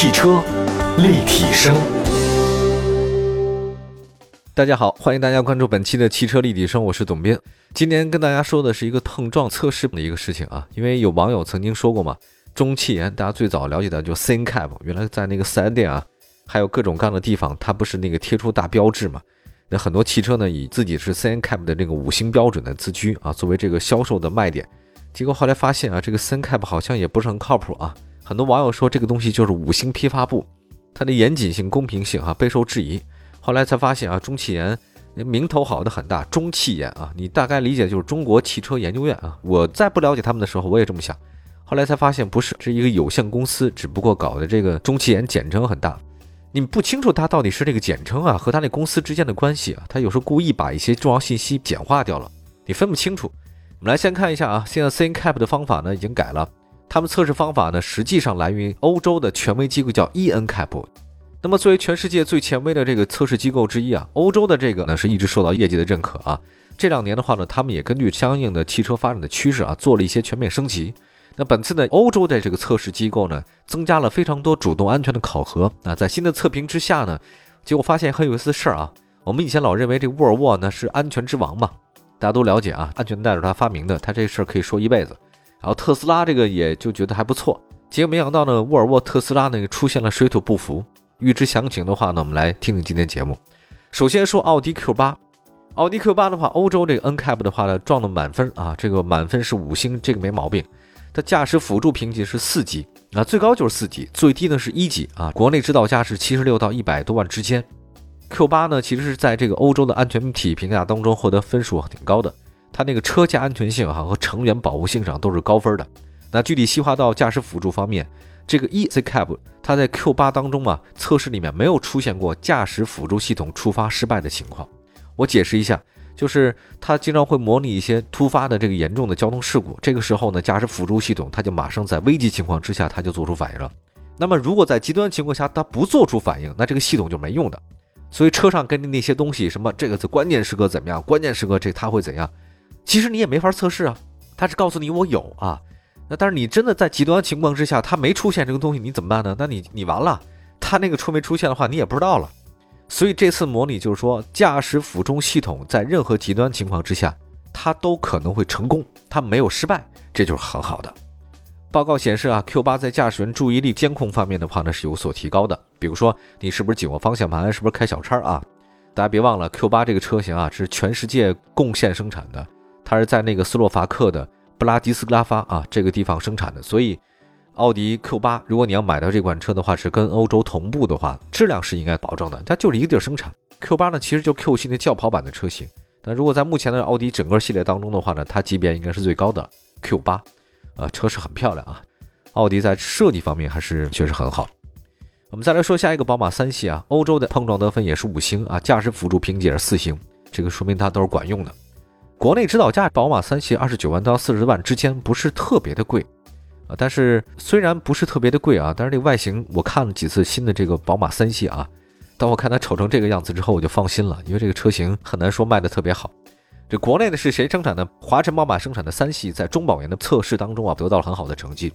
汽车立体声，大家好，欢迎大家关注本期的汽车立体声，我是董斌。今天跟大家说的是一个碰撞测试的一个事情啊，因为有网友曾经说过嘛，中汽研大家最早了解的就 CNCAP，原来在那个四 S 店啊，还有各种各样的地方，它不是那个贴出大标志嘛？那很多汽车呢以自己是 CNCAP 的这个五星标准的自居啊，作为这个销售的卖点。结果后来发现啊，这个 CNCAP 好像也不是很靠谱啊。很多网友说这个东西就是五星批发部，它的严谨性、公平性啊备受质疑。后来才发现啊，中汽研名头好的很大，中汽研啊，你大概理解就是中国汽车研究院啊。我在不了解他们的时候，我也这么想。后来才发现不是，是一个有限公司，只不过搞的这个中汽研简称很大，你不清楚它到底是这个简称啊和它那公司之间的关系啊，它有时候故意把一些重要信息简化掉了，你分不清楚。我们来先看一下啊，现在 CNCAP 的方法呢已经改了。他们测试方法呢，实际上来源于欧洲的权威机构叫 ENCAP。那么作为全世界最权威的这个测试机构之一啊，欧洲的这个呢是一直受到业界的认可啊。这两年的话呢，他们也根据相应的汽车发展的趋势啊，做了一些全面升级。那本次呢，欧洲的这个测试机构呢，增加了非常多主动安全的考核啊。在新的测评之下呢，结果发现很有意思的事儿啊。我们以前老认为这沃尔沃呢是安全之王嘛，大家都了解啊，安全带是他发明的，他这事儿可以说一辈子。然后特斯拉这个也就觉得还不错，结果没想到呢，沃尔沃、特斯拉呢出现了水土不服。预知详情的话呢，我们来听听今天节目。首先说奥迪 Q 八，奥迪 Q 八的话，欧洲这个 NCAP 的话呢撞了满分啊，这个满分是五星，这个没毛病。它驾驶辅助评级是四级啊，最高就是四级，最低呢是一级啊。国内指导价是七十六到一百多万之间。Q 八呢其实是在这个欧洲的安全体评价当中获得分数挺高的。它那个车架安全性哈和成员保护性上都是高分的。那具体细化到驾驶辅助方面，这个 EZ cab 它在 Q8 当中啊测试里面没有出现过驾驶辅助系统触发失败的情况。我解释一下，就是它经常会模拟一些突发的这个严重的交通事故，这个时候呢驾驶辅助系统它就马上在危急情况之下它就做出反应了。那么如果在极端情况下它不做出反应，那这个系统就没用的。所以车上跟的那些东西，什么这个是关键时刻怎么样，关键时刻这它会怎样？其实你也没法测试啊，他是告诉你我有啊，那但是你真的在极端情况之下，它没出现这个东西，你怎么办呢？那你你完了，它那个出没出现的话，你也不知道了。所以这次模拟就是说，驾驶辅助系统在任何极端情况之下，它都可能会成功，它没有失败，这就是很好的。报告显示啊，Q8 在驾驶员注意力监控方面的话呢是有所提高的，比如说你是不是紧握方向盘，是不是开小差啊？大家别忘了，Q8 这个车型啊是全世界贡献生产的。它是在那个斯洛伐克的布拉迪斯拉发啊这个地方生产的，所以奥迪 Q8，如果你要买到这款车的话，是跟欧洲同步的话，质量是应该保证的。它就是一个地儿生产。Q8 呢，其实就 Q 系的轿跑版的车型。那如果在目前的奥迪整个系列当中的话呢，它级别应该是最高的 Q8，啊，车是很漂亮啊。奥迪在设计方面还是确实很好。我们再来说下一个宝马三系啊，欧洲的碰撞得分也是五星啊，驾驶辅助评级也是四星，这个说明它都是管用的。国内指导价，宝马三系二十九万到四十万之间，不是特别的贵啊。但是虽然不是特别的贵啊，但是这个外形我看了几次新的这个宝马三系啊，当我看它丑成这个样子之后，我就放心了，因为这个车型很难说卖的特别好。这国内的是谁生产的？华晨宝马生产的三系，在中保研的测试当中啊，得到了很好的成绩。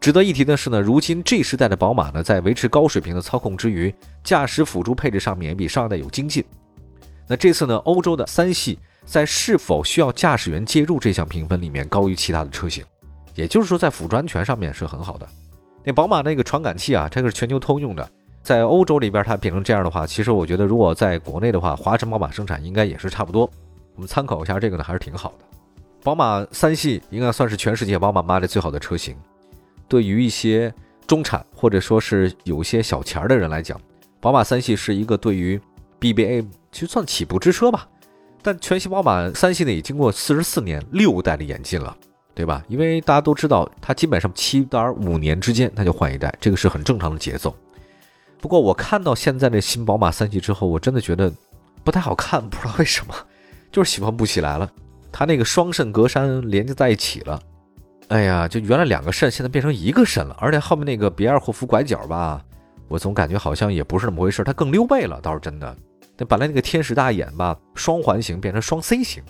值得一提的是呢，如今 G 时代的宝马呢，在维持高水平的操控之余，驾驶辅助配置上面也比上一代有精进。那这次呢，欧洲的三系。在是否需要驾驶员介入这项评分里面高于其他的车型，也就是说在辅助安全上面是很好的。那宝马那个传感器啊，这个是全球通用的，在欧洲里边它变成这样的话，其实我觉得如果在国内的话，华晨宝马生产应该也是差不多。我们参考一下这个呢，还是挺好的。宝马三系应该算是全世界宝马卖的最好的车型。对于一些中产或者说是有些小钱儿的人来讲，宝马三系是一个对于 BBA 就算起步之车吧。但全新宝马三系呢，已经过四十四年六代的演进了，对吧？因为大家都知道，它基本上七点五年之间它就换一代，这个是很正常的节奏。不过我看到现在的新宝马三系之后，我真的觉得不太好看，不知道为什么，就是喜欢不起来了。它那个双肾格栅连接在一起了，哎呀，就原来两个肾现在变成一个肾了，而且后面那个比尔霍夫拐角吧，我总感觉好像也不是那么回事，它更溜背了，倒是真的。那本来那个天使大眼吧，双环形变成双 C 型。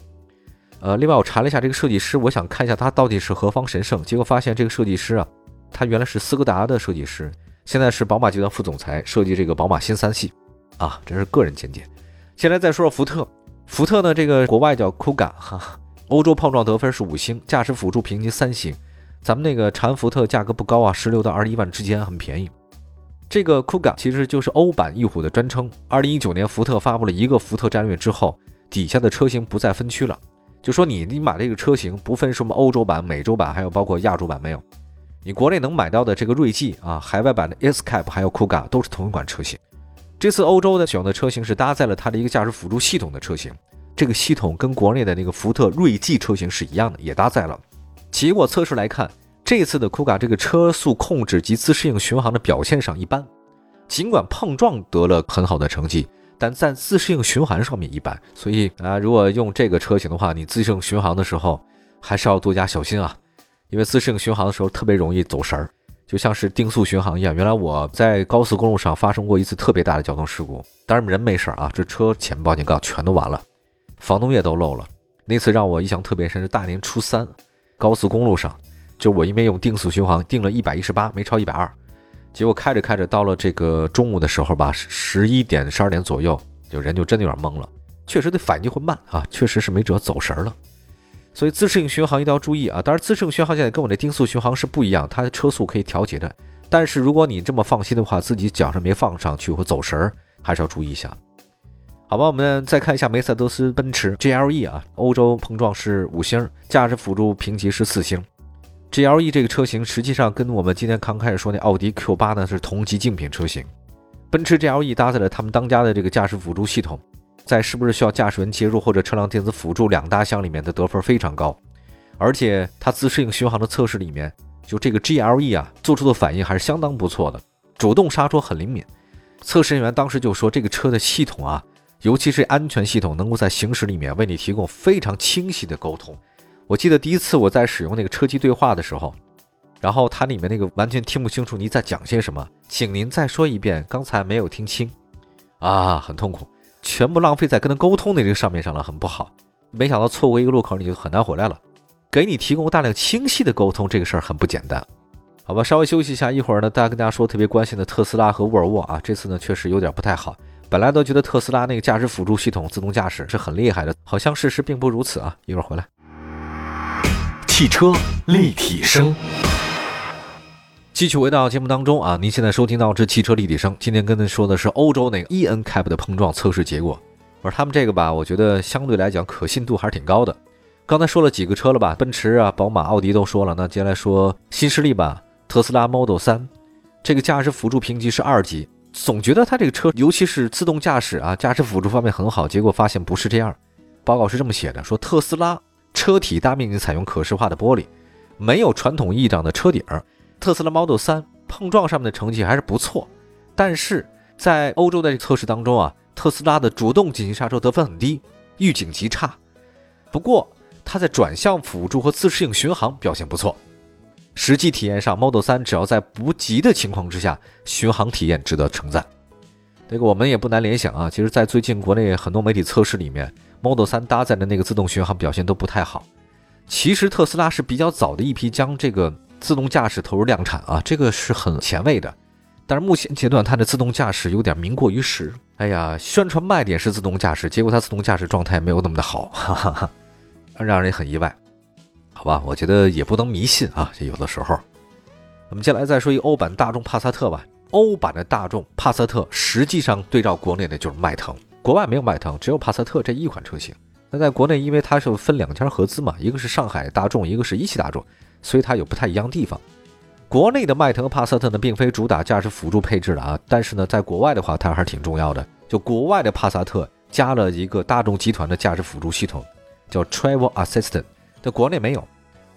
呃，另外我查了一下这个设计师，我想看一下他到底是何方神圣。结果发现这个设计师啊，他原来是斯柯达的设计师，现在是宝马集团副总裁，设计这个宝马新三系，啊，这是个人见解。先来再说说福特，福特呢，这个国外叫 Kuga 哈，欧洲碰撞得分是五星，驾驶辅助评级三星。咱们那个长安福特价格不高啊，十六到二十一万之间，很便宜。这个 Kuga 其实就是欧版翼虎的专称。二零一九年福特发布了一个福特战略之后，底下的车型不再分区了，就说你你买这个车型不分什么欧洲版、美洲版，还有包括亚洲版没有。你国内能买到的这个锐际啊，海外版的 Escape 还有 Kuga 都是同一款车型。这次欧洲的选用的车型是搭载了它的一个驾驶辅助系统的车型，这个系统跟国内的那个福特锐际车型是一样的，也搭载了。结果测试来看，这次的酷卡这个车速控制及自适应巡航的表现上一般，尽管碰撞得了很好的成绩，但在自适应巡航上面一般。所以啊，如果用这个车型的话，你自适应巡航的时候还是要多加小心啊。因为自适应巡航的时候特别容易走神儿，就像是定速巡航一样。原来我在高速公路上发生过一次特别大的交通事故，当然人没事啊，这车前保险杠全都完了，防冻液都漏了。那次让我印象特别深，是大年初三，高速公路上，就我因为用定速巡航定了一百一十八，没超一百二，结果开着开着到了这个中午的时候吧，十一点十二点左右，就人就真的有点懵了，确实得反应会慢啊，确实是没辙走神了。所以自适应巡航一定要注意啊！当然，自适应巡航现在跟我的定速巡航是不一样，它的车速可以调节的。但是如果你这么放心的话，自己脚上没放上去或走神儿，还是要注意一下。好吧，我们再看一下梅赛德斯奔驰 GLE 啊，欧洲碰撞是五星，驾驶辅助评级是四星。GLE 这个车型实际上跟我们今天刚开始说那奥迪 Q8 呢是同级竞品车型。奔驰 GLE 搭载了他们当家的这个驾驶辅助系统。在是不是需要驾驶员介入或者车辆电子辅助两大项里面的得分非常高，而且它自适应巡航的测试里面，就这个 GLE 啊做出的反应还是相当不错的，主动刹车很灵敏。测试人员当时就说这个车的系统啊，尤其是安全系统，能够在行驶里面为你提供非常清晰的沟通。我记得第一次我在使用那个车机对话的时候，然后它里面那个完全听不清楚你在讲些什么，请您再说一遍，刚才没有听清，啊，很痛苦。全部浪费在跟他沟通的这个上面上了，很不好。没想到错过一个路口，你就很难回来了。给你提供大量清晰的沟通，这个事儿很不简单，好吧？稍微休息一下，一会儿呢，大家跟大家说特别关心的特斯拉和沃尔沃啊，这次呢确实有点不太好。本来都觉得特斯拉那个驾驶辅助系统、自动驾驶是很厉害的，好像事实并不如此啊。一会儿回来，汽车立体声。继续回到节目当中啊，您现在收听到是汽车立体声。今天跟您说的是欧洲那个 E N Cap 的碰撞测试结果。而他们这个吧，我觉得相对来讲可信度还是挺高的。刚才说了几个车了吧，奔驰啊、宝马、奥迪都说了。那接下来说新势力吧，特斯拉 Model 3，这个驾驶辅助评级是二级。总觉得它这个车，尤其是自动驾驶啊，驾驶辅助方面很好。结果发现不是这样。报告是这么写的，说特斯拉车体大面积采用可视化的玻璃，没有传统意义上的车顶。特斯拉 Model 3碰撞上面的成绩还是不错，但是在欧洲的测试当中啊，特斯拉的主动紧急刹车得分很低，预警极差。不过它在转向辅助和自适应巡航表现不错。实际体验上，Model 3只要在不急的情况之下，巡航体验值得称赞。这个我们也不难联想啊，其实，在最近国内很多媒体测试里面，Model 3搭载的那个自动巡航表现都不太好。其实特斯拉是比较早的一批将这个。自动驾驶投入量产啊，这个是很前卫的，但是目前阶段它的自动驾驶有点名过于实。哎呀，宣传卖点是自动驾驶，结果它自动驾驶状态没有那么的好，哈哈哈，让人很意外。好吧，我觉得也不能迷信啊，这有的时候。我们接下来再说一欧版大众帕萨特吧。欧版的大众帕萨特实际上对照国内的就是迈腾，国外没有迈腾，只有帕萨特这一款车型。那在国内，因为它是分两家合资嘛，一个是上海大众，一个是一汽大众。所以它有不太一样地方。国内的迈腾和帕萨特呢，并非主打驾驶辅助配置的啊，但是呢，在国外的话，它还是挺重要的。就国外的帕萨特加了一个大众集团的驾驶辅助系统，叫 Travel Assistant，在国内没有。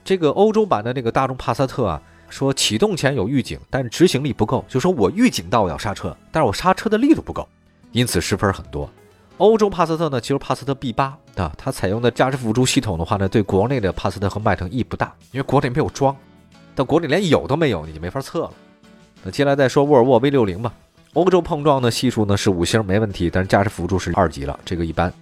这个欧洲版的那个大众帕萨特啊，说启动前有预警，但是执行力不够，就说我预警到我要刹车，但是我刹车的力度不够，因此失分很多。欧洲帕萨特呢，其实帕萨特 B 八啊，它采用的驾驶辅助系统的话呢，对国内的帕萨特和迈腾意义不大，因为国内没有装，但国内连有都没有，你就没法测了。那接下来再说沃尔沃 V 六零吧，欧洲碰撞的系数呢是五星，没问题，但是驾驶辅助是二级了，这个一般。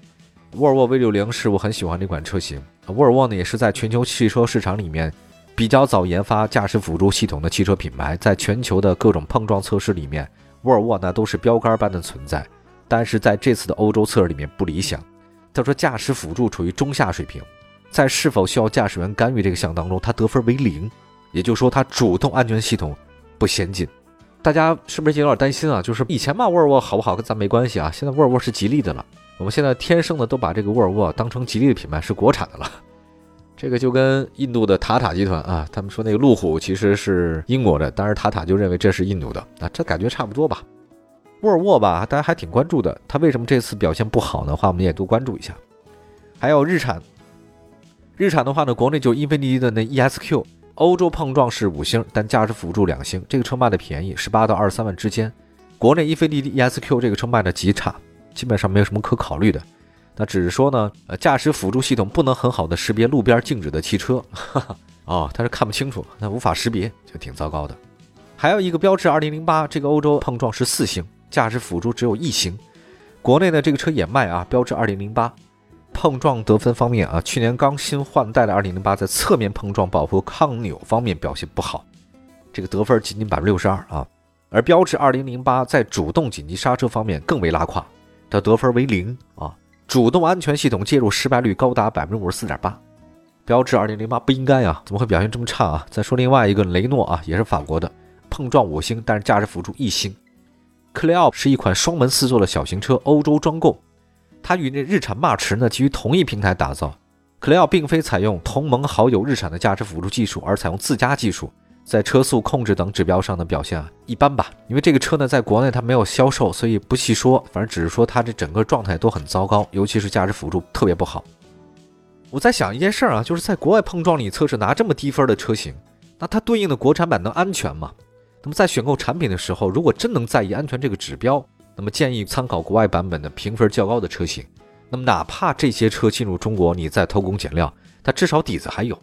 沃尔沃 V 六零是我很喜欢这款车型，沃尔沃呢也是在全球汽车市场里面比较早研发驾驶辅助系统的汽车品牌，在全球的各种碰撞测试里面，沃尔沃那都是标杆般的存在。但是在这次的欧洲测试里面不理想。他说驾驶辅助处于中下水平，在是否需要驾驶员干预这个项当中，它得分为零，也就是说它主动安全系统不先进。大家是不是有点担心啊？就是以前嘛，沃尔沃好不好跟咱没关系啊，现在沃尔沃是吉利的了。我们现在天生的都把这个沃尔沃当成吉利的品牌，是国产的了。这个就跟印度的塔塔集团啊，他们说那个路虎其实是英国的，但是塔塔就认为这是印度的啊，这感觉差不多吧。沃尔沃吧，大家还挺关注的。它为什么这次表现不好的话，我们也多关注一下。还有日产，日产的话呢，国内就英菲尼迪的那 ESQ，欧洲碰撞是五星，但驾驶辅助两星，这个车卖的便宜，十八到二十三万之间。国内英菲尼迪 ESQ 这个车卖的极差，基本上没有什么可考虑的。那只是说呢，呃，驾驶辅助系统不能很好的识别路边静止的汽车，哈 哈哦，它是看不清楚，那无法识别，就挺糟糕的。还有一个标致二零零八，这个欧洲碰撞是四星。驾驶辅助只有一星，国内呢这个车也卖啊，标致二零零八，碰撞得分方面啊，去年刚新换代的二零零八在侧面碰撞保护抗扭方面表现不好，这个得分仅仅百分之六十二啊，而标致二零零八在主动紧急刹车方面更为拉胯，它得分为零啊，主动安全系统介入失败率高达百分之五十四点八，标致二零零八不应该啊，怎么会表现这么差啊？再说另外一个雷诺啊，也是法国的，碰撞五星，但是驾驶辅助一星。克雷奥是一款双门四座的小型车，欧洲专供。它与那日产迈驰呢基于同一平台打造。克雷奥并非采用同盟好友日产的驾驶辅助技术，而采用自家技术，在车速控制等指标上的表现啊一般吧。因为这个车呢在国内它没有销售，所以不细说。反正只是说它这整个状态都很糟糕，尤其是驾驶辅助特别不好。我在想一件事儿啊，就是在国外碰撞里测试拿这么低分的车型，那它对应的国产版能安全吗？那么在选购产品的时候，如果真能在意安全这个指标，那么建议参考国外版本的评分较高的车型。那么哪怕这些车进入中国，你再偷工减料，它至少底子还有。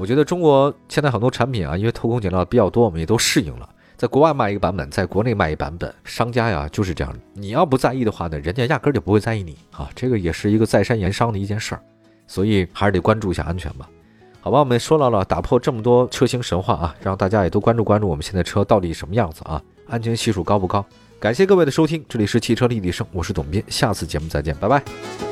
我觉得中国现在很多产品啊，因为偷工减料比较多，我们也都适应了。在国外卖一个版本，在国内卖一版本，商家呀就是这样。你要不在意的话呢，人家压根儿就不会在意你啊。这个也是一个在商言商的一件事儿，所以还是得关注一下安全吧。好吧，我们说到了打破这么多车型神话啊，让大家也都关注关注我们现在车到底什么样子啊，安全系数高不高？感谢各位的收听，这里是汽车立体声，我是董斌，下次节目再见，拜拜。